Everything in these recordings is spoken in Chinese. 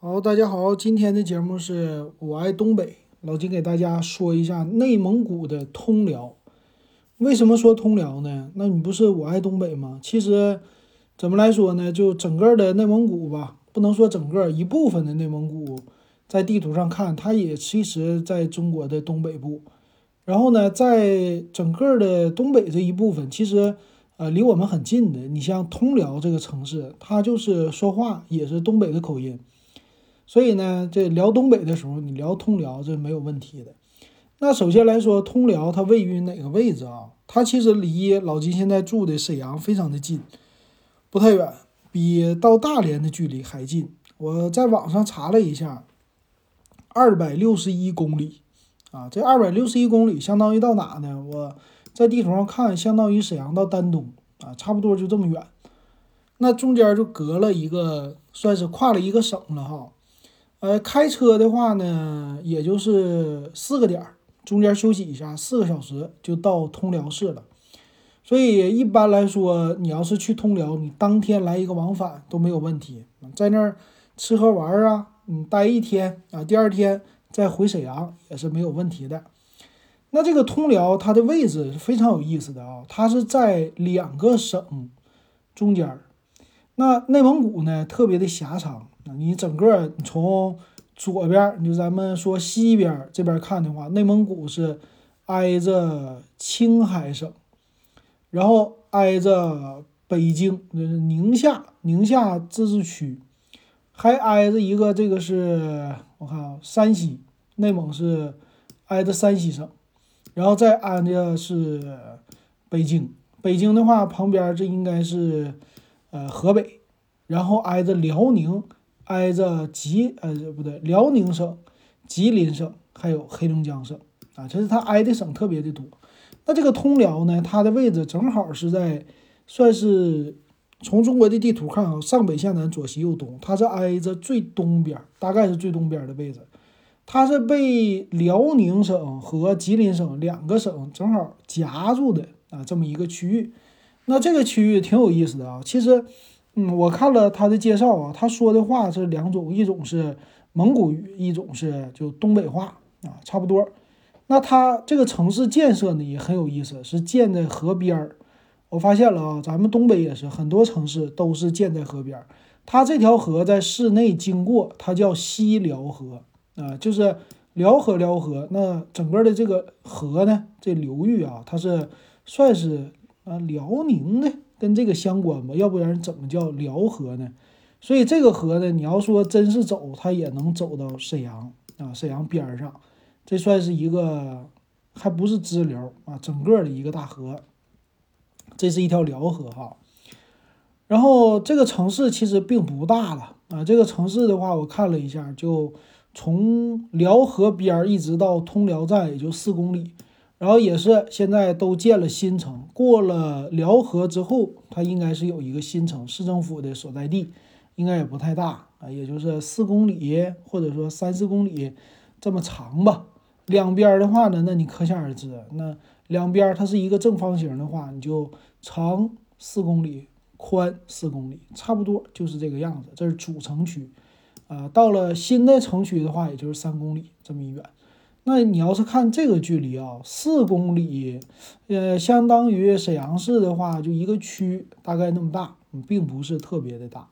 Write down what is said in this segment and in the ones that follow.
好，大家好，今天的节目是我爱东北，老金给大家说一下内蒙古的通辽。为什么说通辽呢？那你不是我爱东北吗？其实怎么来说呢？就整个的内蒙古吧，不能说整个，一部分的内蒙古，在地图上看，它也其实在中国的东北部。然后呢，在整个的东北这一部分，其实呃离我们很近的。你像通辽这个城市，它就是说话也是东北的口音。所以呢，这聊东北的时候，你聊通辽这没有问题的。那首先来说，通辽它位于哪个位置啊？它其实离老金现在住的沈阳非常的近，不太远，比到大连的距离还近。我在网上查了一下，二百六十一公里啊，这二百六十一公里相当于到哪呢？我在地图上看，相当于沈阳到丹东啊，差不多就这么远。那中间就隔了一个，算是跨了一个省了哈。呃，开车的话呢，也就是四个点儿，中间休息一下，四个小时就到通辽市了。所以一般来说，你要是去通辽，你当天来一个往返都没有问题，在那儿吃喝玩儿啊，你待一天啊，第二天再回沈阳也是没有问题的。那这个通辽它的位置是非常有意思的啊，它是在两个省中间儿。那内蒙古呢，特别的狭长。你整个从左边，就咱们说西边这边看的话，内蒙古是挨着青海省，然后挨着北京，就是宁夏，宁夏自治区，还挨着一个这个是我看啊，山西，内蒙是挨着山西省，然后再挨着是北京，北京的话旁边这应该是呃河北，然后挨着辽宁。挨着吉呃不对，辽宁省、吉林省还有黑龙江省啊，这是它挨的省特别的多。那这个通辽呢，它的位置正好是在，算是从中国的地图看啊，上北下南，左西右东，它是挨着最东边，大概是最东边的位置。它是被辽宁省和吉林省两个省正好夹住的啊，这么一个区域。那这个区域挺有意思的啊，其实。嗯，我看了他的介绍啊，他说的话是两种，一种是蒙古语，一种是就东北话啊，差不多。那他这个城市建设呢也很有意思，是建在河边儿。我发现了啊，咱们东北也是很多城市都是建在河边儿。它这条河在市内经过，它叫西辽河啊，就是辽河辽河。那整个的这个河呢，这流域啊，它是算是啊辽宁的。跟这个相关吧，要不然怎么叫辽河呢？所以这个河呢，你要说真是走，它也能走到沈阳啊，沈阳边上，这算是一个还不是支流啊，整个的一个大河。这是一条辽河哈。然后这个城市其实并不大了啊，这个城市的话，我看了一下，就从辽河边一直到通辽站，也就四公里。然后也是现在都建了新城，过了辽河之后，它应该是有一个新城，市政府的所在地，应该也不太大啊，也就是四公里或者说三四公里这么长吧。两边的话呢，那你可想而知，那两边它是一个正方形的话，你就长四公里，宽四公里，差不多就是这个样子。这是主城区，啊，到了新的城区的话，也就是三公里这么一远。那你要是看这个距离啊，四公里，呃，相当于沈阳市的话，就一个区大概那么大，并不是特别的大。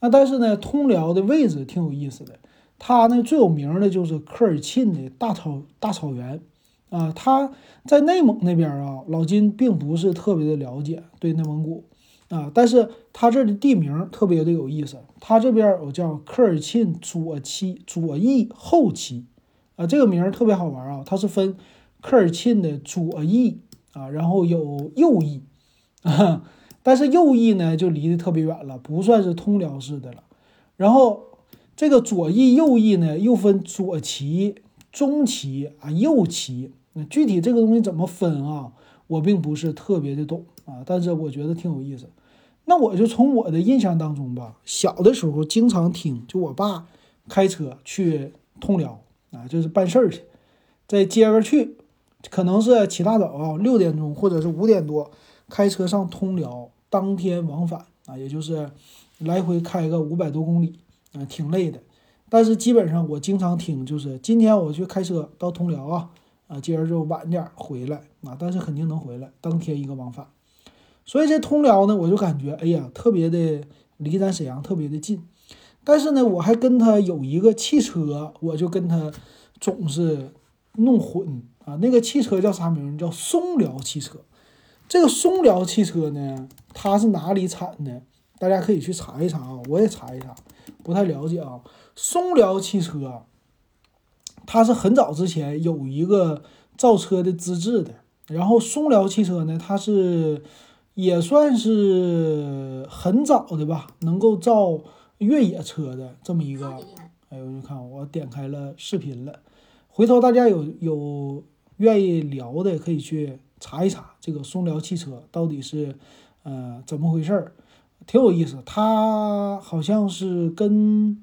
那但是呢，通辽的位置挺有意思的，它呢最有名的就是科尔沁的大草大草原啊。它在内蒙那边啊，老金并不是特别的了解对内蒙古啊，但是它这的地名特别的有意思，它这边有叫科尔沁左旗左翼后旗。这个名儿特别好玩啊！它是分科尔沁的左翼啊，然后有右翼，啊，但是右翼呢就离得特别远了，不算是通辽市的了。然后这个左翼、右翼呢又分左旗、中旗啊、右旗。那具体这个东西怎么分啊？我并不是特别的懂啊，但是我觉得挺有意思。那我就从我的印象当中吧，小的时候经常听，就我爸开车去通辽。啊，就是办事儿去，在接着去，可能是起大早啊，六点钟或者是五点多，开车上通辽，当天往返啊，也就是来回开个五百多公里啊，挺累的。但是基本上我经常听，就是今天我去开车到通辽啊，啊，今儿就晚点回来啊，但是肯定能回来，当天一个往返。所以这通辽呢，我就感觉哎呀，特别的离咱沈阳特别的近。但是呢，我还跟他有一个汽车，我就跟他总是弄混啊。那个汽车叫啥名？叫松辽汽车。这个松辽汽车呢，它是哪里产的？大家可以去查一查啊，我也查一查，不太了解啊。松辽汽车，它是很早之前有一个造车的资质的。然后松辽汽车呢，它是也算是很早的吧，能够造越野车的这么一个。哎，我就看我点开了视频了，回头大家有有愿意聊的，可以去。查一查这个松辽汽车到底是，呃，怎么回事儿，挺有意思。它好像是跟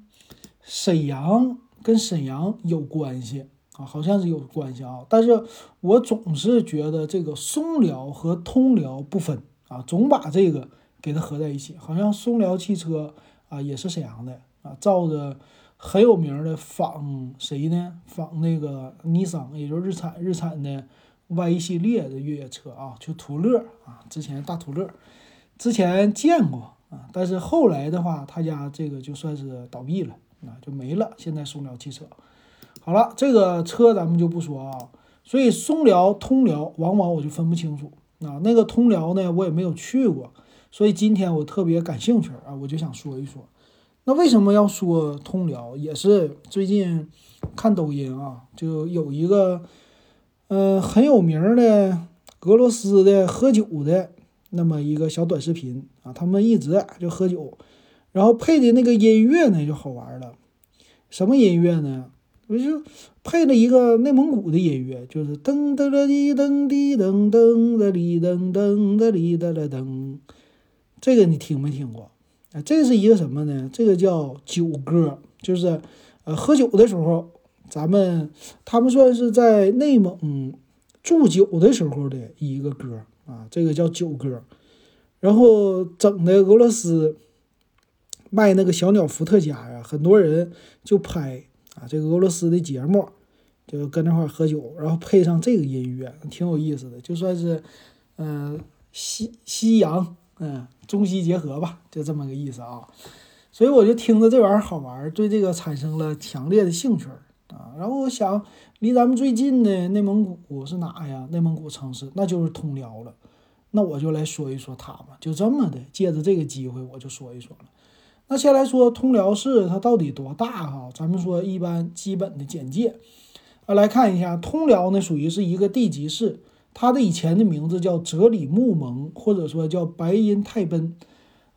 沈阳跟沈阳有关系啊，好像是有关系啊。但是我总是觉得这个松辽和通辽不分啊，总把这个给它合在一起。好像松辽汽车啊也是沈阳的啊，造的很有名的仿谁呢？仿那个尼桑，也就是日产日产的。Y 系列的越野车啊，就途乐啊，之前大途乐，之前见过啊，但是后来的话，他家这个就算是倒闭了啊，就没了。现在松辽汽车，好了，这个车咱们就不说啊。所以松辽、通辽，往往我就分不清楚啊。那个通辽呢，我也没有去过，所以今天我特别感兴趣啊，我就想说一说。那为什么要说通辽？也是最近看抖音啊，就有一个。嗯，很有名的俄罗斯的喝酒的那么一个小短视频啊，他们一直就喝酒，然后配的那个音乐呢就好玩了。什么音乐呢？我就配了一个内蒙古的音乐，就是噔噔了滴噔滴噔噔的哩噔噔的哩的了噔。这个你听没听过？啊，这是一个什么呢？这个叫酒歌，就是呃喝酒的时候。咱们他们算是在内蒙祝酒的时候的一个歌啊，这个叫酒歌。然后整的俄罗斯卖那个小鸟伏特加呀，很多人就拍啊，这个俄罗斯的节目就跟那块喝酒，然后配上这个音乐，挺有意思的，就算是嗯西西洋嗯中西结合吧，就这么个意思啊。所以我就听着这玩意儿好玩，对这个产生了强烈的兴趣。啊，然后我想，离咱们最近的内蒙古是哪呀？内蒙古城市那就是通辽了。那我就来说一说它吧，就这么的，借着这个机会我就说一说了。那先来说通辽市，它到底多大哈？咱们说一般基本的简介啊，来看一下，通辽呢属于是一个地级市，它的以前的名字叫哲里木盟，或者说叫白银泰奔。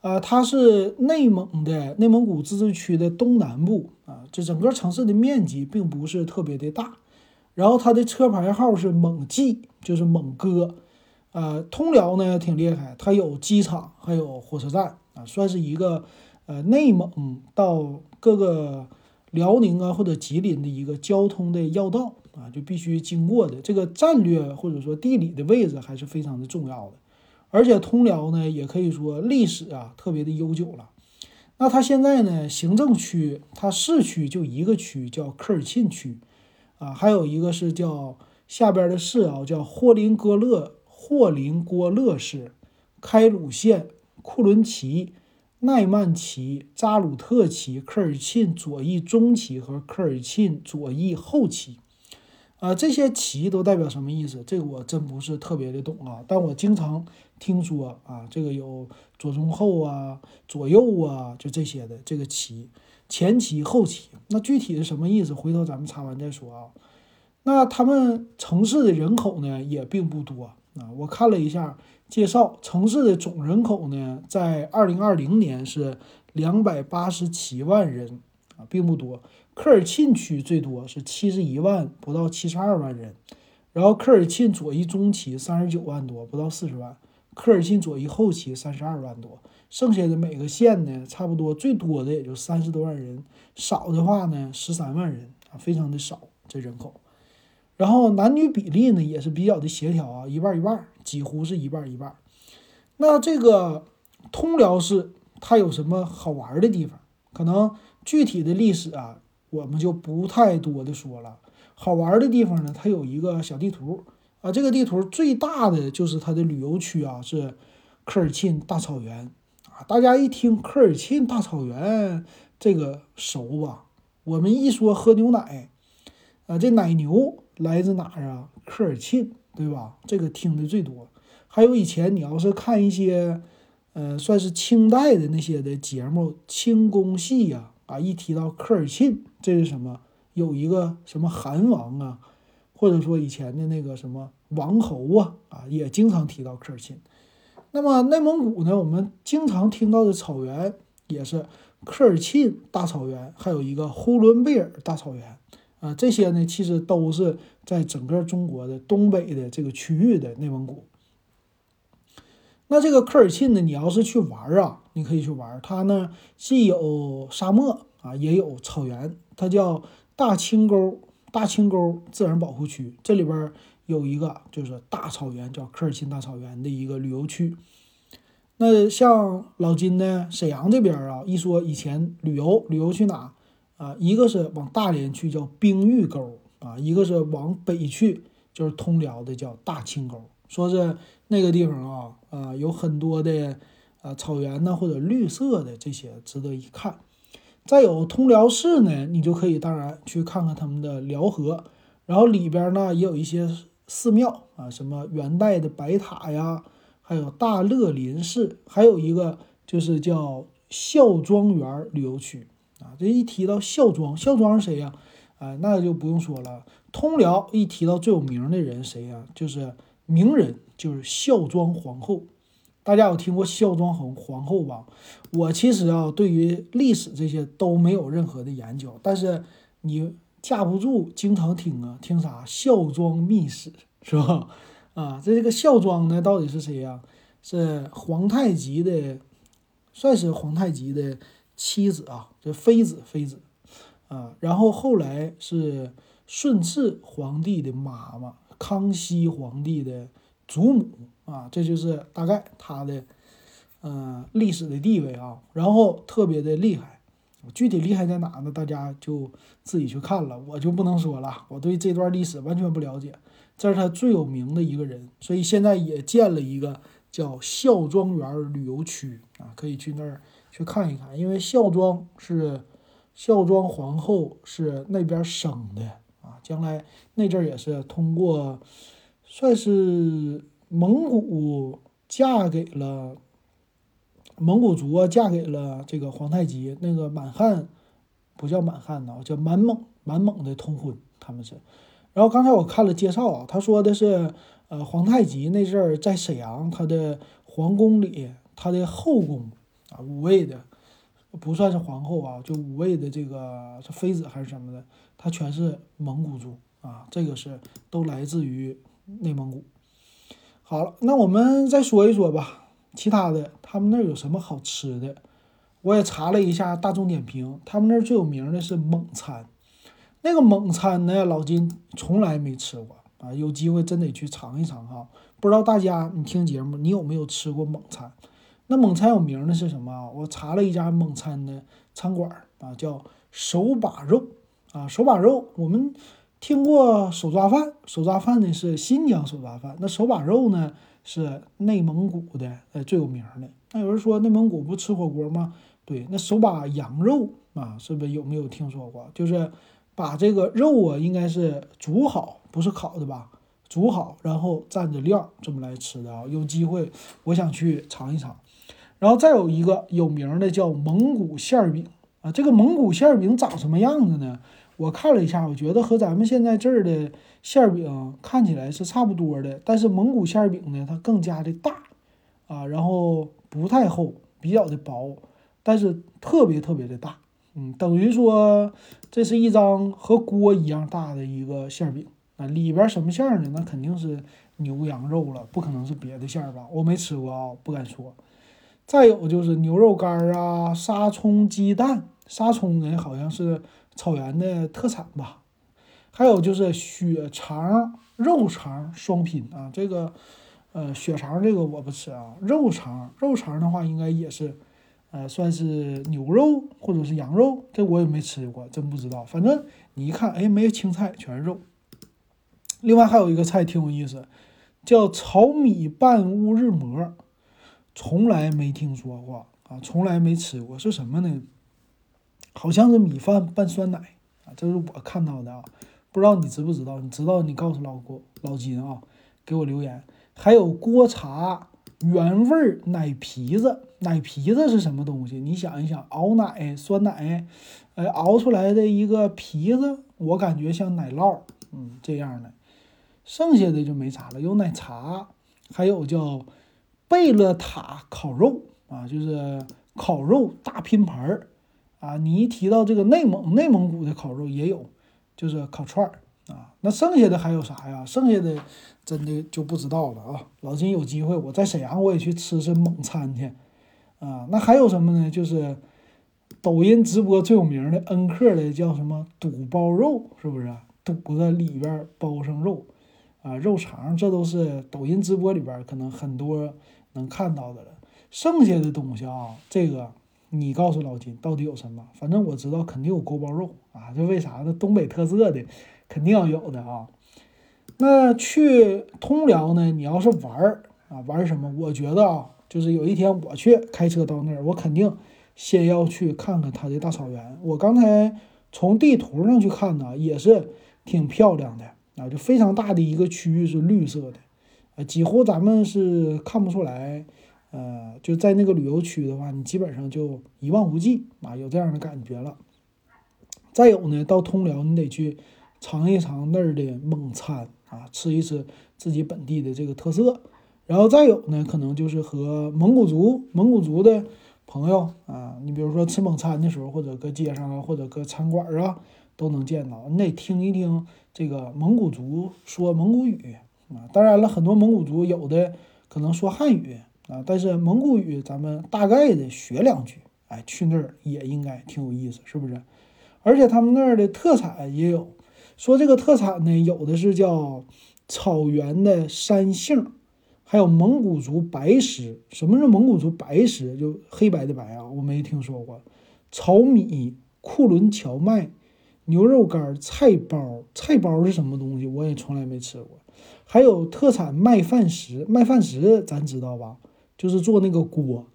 啊，它是内蒙的内蒙古自治区的东南部啊，这整个城市的面积并不是特别的大，然后它的车牌号是蒙 G，就是蒙哥，呃，通辽呢挺厉害，它有机场，还有火车站啊，算是一个呃内蒙到各个辽宁啊或者吉林的一个交通的要道。啊，就必须经过的这个战略或者说地理的位置还是非常的重要的。而且通辽呢，也可以说历史啊特别的悠久了。那它现在呢，行政区它市区就一个区叫科尔沁区，啊，还有一个是叫下边的市啊，叫霍林戈勒霍林郭勒市、开鲁县、库伦旗、奈曼旗、扎鲁特旗、科尔沁左翼中旗和科尔沁左翼后旗。啊，这些旗都代表什么意思？这个我真不是特别的懂啊，但我经常听说啊，这个有左中后啊、左右啊，就这些的这个旗，前旗后旗，那具体是什么意思？回头咱们查完再说啊。那他们城市的人口呢也并不多啊，我看了一下介绍，城市的总人口呢在二零二零年是两百八十七万人啊，并不多。科尔沁区最多是七十一万，不到七十二万人，然后科尔沁左翼中期三十九万多，不到四十万，科尔沁左翼后期三十二万多，剩下的每个县呢，差不多最多的也就三十多万人，少的话呢十三万人啊，非常的少这人口，然后男女比例呢也是比较的协调啊，一半一半，几乎是一半一半。那这个通辽市它有什么好玩的地方？可能具体的历史啊。我们就不太多的说了。好玩的地方呢，它有一个小地图啊，这个地图最大的就是它的旅游区啊，是科尔沁大草原啊。大家一听科尔沁大草原，这个熟吧？我们一说喝牛奶啊，这奶牛来自哪儿啊？科尔沁，对吧？这个听的最多。还有以前你要是看一些，呃，算是清代的那些的节目，清宫戏呀，啊一提到科尔沁，这是什么？有一个什么韩王啊，或者说以前的那个什么王侯啊，啊，也经常提到科尔沁。那么内蒙古呢，我们经常听到的草原也是科尔沁大草原，还有一个呼伦贝尔大草原啊，这些呢其实都是在整个中国的东北的这个区域的内蒙古。那这个科尔沁呢，你要是去玩啊，你可以去玩，它呢既有沙漠啊，也有草原，它叫。大青沟，大青沟自然保护区，这里边有一个就是大草原，叫科尔沁大草原的一个旅游区。那像老金呢，沈阳这边啊，一说以前旅游，旅游去哪啊？一个是往大连去，叫冰峪沟啊；一个是往北去，就是通辽的，叫大青沟。说是那个地方啊，啊，有很多的啊草原呢，或者绿色的这些，值得一看。再有通辽市呢，你就可以当然去看看他们的辽河，然后里边呢也有一些寺庙啊，什么元代的白塔呀，还有大乐林寺，还有一个就是叫孝庄园旅游区啊。这一提到孝庄，孝庄是谁呀？啊，那就不用说了。通辽一提到最有名的人谁呀？就是名人，就是孝庄皇后。大家有听过孝庄皇皇后吧？我其实啊，对于历史这些都没有任何的研究，但是你架不住经常听啊，听啥孝庄秘史是吧？啊，这这个孝庄呢，到底是谁呀？是皇太极的，算是皇太极的妻子啊，这妃子妃子啊。然后后来是顺治皇帝的妈妈，康熙皇帝的祖母。啊，这就是大概他的，呃，历史的地位啊，然后特别的厉害，具体厉害在哪呢？大家就自己去看了，我就不能说了，我对这段历史完全不了解。这是他最有名的一个人，所以现在也建了一个叫孝庄园旅游区啊，可以去那儿去看一看，因为孝庄是孝庄皇后是那边生的，将来那阵儿也是通过，算是。蒙古嫁给了蒙古族啊，嫁给了这个皇太极。那个满汉不叫满汉呐，叫满蒙，满蒙的通婚，他们是。然后刚才我看了介绍啊，他说的是，呃，皇太极那阵儿在沈阳，他的皇宫里，他的后宫啊，五位的不算是皇后啊，就五位的这个是妃子还是什么的，它全是蒙古族啊，这个是都来自于内蒙古。好了，那我们再说一说吧，其他的他们那儿有什么好吃的？我也查了一下大众点评，他们那儿最有名的是蒙餐。那个蒙餐呢，老金从来没吃过啊，有机会真得去尝一尝哈。不知道大家你听节目，你有没有吃过蒙餐？那蒙餐有名的是什么？我查了一家蒙餐的餐馆啊，叫手把肉啊，手把肉我们。听过手抓饭，手抓饭呢是新疆手抓饭，那手把肉呢是内蒙古的，呃最有名的。那有人说内蒙古不吃火锅吗？对，那手把羊肉啊，是不是有没有听说过？就是把这个肉啊，应该是煮好，不是烤的吧？煮好，然后蘸着料这么来吃的啊。有机会我想去尝一尝。然后再有一个有名的叫蒙古馅饼啊，这个蒙古馅饼长什么样子呢？我看了一下，我觉得和咱们现在这儿的馅饼看起来是差不多的，但是蒙古馅饼呢，它更加的大啊，然后不太厚，比较的薄，但是特别特别的大，嗯，等于说这是一张和锅一样大的一个馅饼啊，里边什么馅呢？那肯定是牛羊肉了，不可能是别的馅儿吧？我没吃过啊，不敢说。再有就是牛肉干啊，沙葱鸡蛋，沙葱呢好像是。草原的特产吧，还有就是血肠、肉肠双拼啊，这个，呃，血肠这个我不吃啊，肉肠，肉肠的话应该也是，呃，算是牛肉或者是羊肉，这我也没吃过，真不知道。反正你一看，哎，没青菜，全是肉。另外还有一个菜挺有意思，叫炒米拌乌日馍，从来没听说过啊，从来没吃过，是什么呢？好像是米饭拌酸奶啊，这是我看到的啊，不知道你知不知道？你知道你告诉老郭老金啊，给我留言。还有锅茶原味奶皮子，奶皮子是什么东西？你想一想，熬奶酸奶，呃，熬出来的一个皮子，我感觉像奶酪，嗯，这样的。剩下的就没啥了，有奶茶，还有叫贝勒塔烤肉啊，就是烤肉大拼盘儿。啊，你一提到这个内蒙，内蒙古的烤肉也有，就是烤串儿啊。那剩下的还有啥呀？剩下的真的就不知道了啊。老金有机会，我在沈阳我也去吃吃蒙餐去啊。那还有什么呢？就是抖音直播最有名的恩客的叫什么肚包肉，是不是？肚子里边包上肉啊，肉肠，这都是抖音直播里边可能很多能看到的了。剩下的东西啊，这个。你告诉老金到底有什么？反正我知道肯定有锅包肉啊，这为啥呢？东北特色的肯定要有的啊。那去通辽呢？你要是玩儿啊，玩什么？我觉得啊，就是有一天我去开车到那儿，我肯定先要去看看它的大草原。我刚才从地图上去看呢，也是挺漂亮的啊，就非常大的一个区域是绿色的，啊，几乎咱们是看不出来。呃，就在那个旅游区的话，你基本上就一望无际啊，有这样的感觉了。再有呢，到通辽你得去尝一尝那儿的蒙餐啊，吃一吃自己本地的这个特色。然后再有呢，可能就是和蒙古族、蒙古族的朋友啊，你比如说吃蒙餐的时候，或者搁街上啊，或者搁餐馆啊，都能见到。你得听一听这个蒙古族说蒙古语啊。当然了，很多蒙古族有的可能说汉语。啊，但是蒙古语咱们大概的学两句，哎，去那儿也应该挺有意思，是不是？而且他们那儿的特产也有，说这个特产呢，有的是叫草原的山杏，还有蒙古族白石。什么是蒙古族白石？就黑白的白啊，我没听说过。炒米、库伦荞麦、牛肉干、菜包，菜包是什么东西？我也从来没吃过。还有特产麦饭石，麦饭石咱知道吧？就是做那个锅，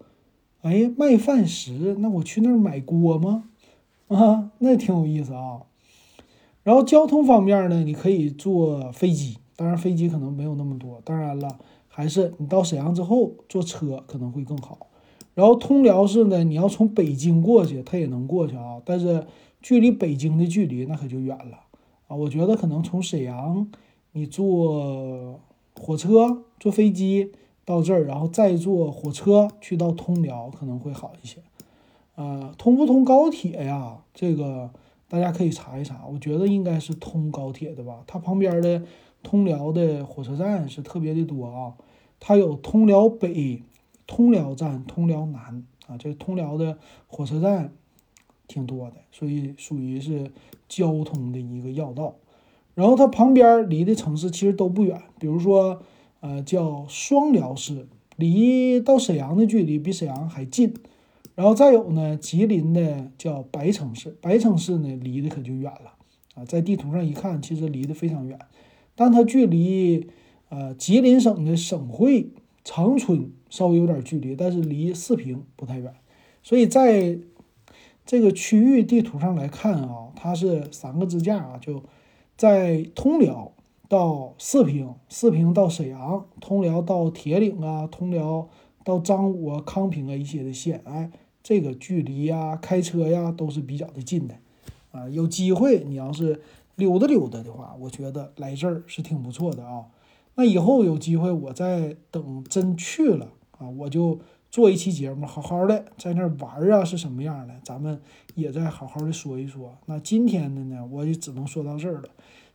哎卖，饭石，那我去那儿买锅吗？啊，那挺有意思啊。然后交通方面呢，你可以坐飞机，当然飞机可能没有那么多。当然了，还是你到沈阳之后坐车可能会更好。然后通辽市呢，你要从北京过去，它也能过去啊，但是距离北京的距离那可就远了啊。我觉得可能从沈阳你坐火车、坐飞机。到这儿，然后再坐火车去到通辽可能会好一些。呃，通不通高铁呀？这个大家可以查一查。我觉得应该是通高铁的吧。它旁边的通辽的火车站是特别的多啊。它有通辽北、通辽站、通辽南啊，这通辽的火车站挺多的，所以属于是交通的一个要道。然后它旁边离的城市其实都不远，比如说。呃，叫双辽市，离到沈阳的距离比沈阳还近。然后再有呢，吉林的叫白城市，白城市呢离得可就远了啊，在地图上一看，其实离得非常远。但它距离呃吉林省的省会长春稍微有点距离，但是离四平不太远。所以在这个区域地图上来看啊，它是三个支架啊，就在通辽。到四平，四平到沈阳，通辽到铁岭啊，通辽到张武啊、康平啊一些的县，哎，这个距离呀，开车呀都是比较的近的，啊，有机会你要是溜达溜达的话，我觉得来这儿是挺不错的啊。那以后有机会我再等真去了啊，我就做一期节目，好好的在那儿玩啊是什么样的，咱们也再好好的说一说。那今天的呢，我也只能说到这儿了。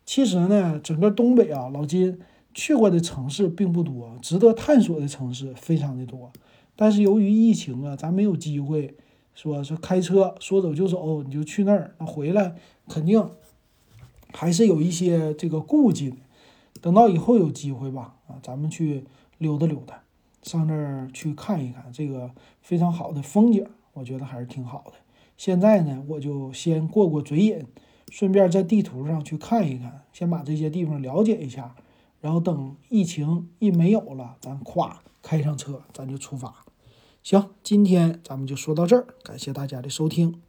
其实呢，整个东北啊，老金去过的城市并不多，值得探索的城市非常的多。但是由于疫情啊，咱没有机会说是开车说走就走，你就去那儿，那回来肯定还是有一些这个顾忌的。等到以后有机会吧，啊，咱们去溜达溜达，上那儿去看一看这个非常好的风景。我觉得还是挺好的。现在呢，我就先过过嘴瘾，顺便在地图上去看一看，先把这些地方了解一下，然后等疫情一没有了，咱咵开上车，咱就出发。行，今天咱们就说到这儿，感谢大家的收听。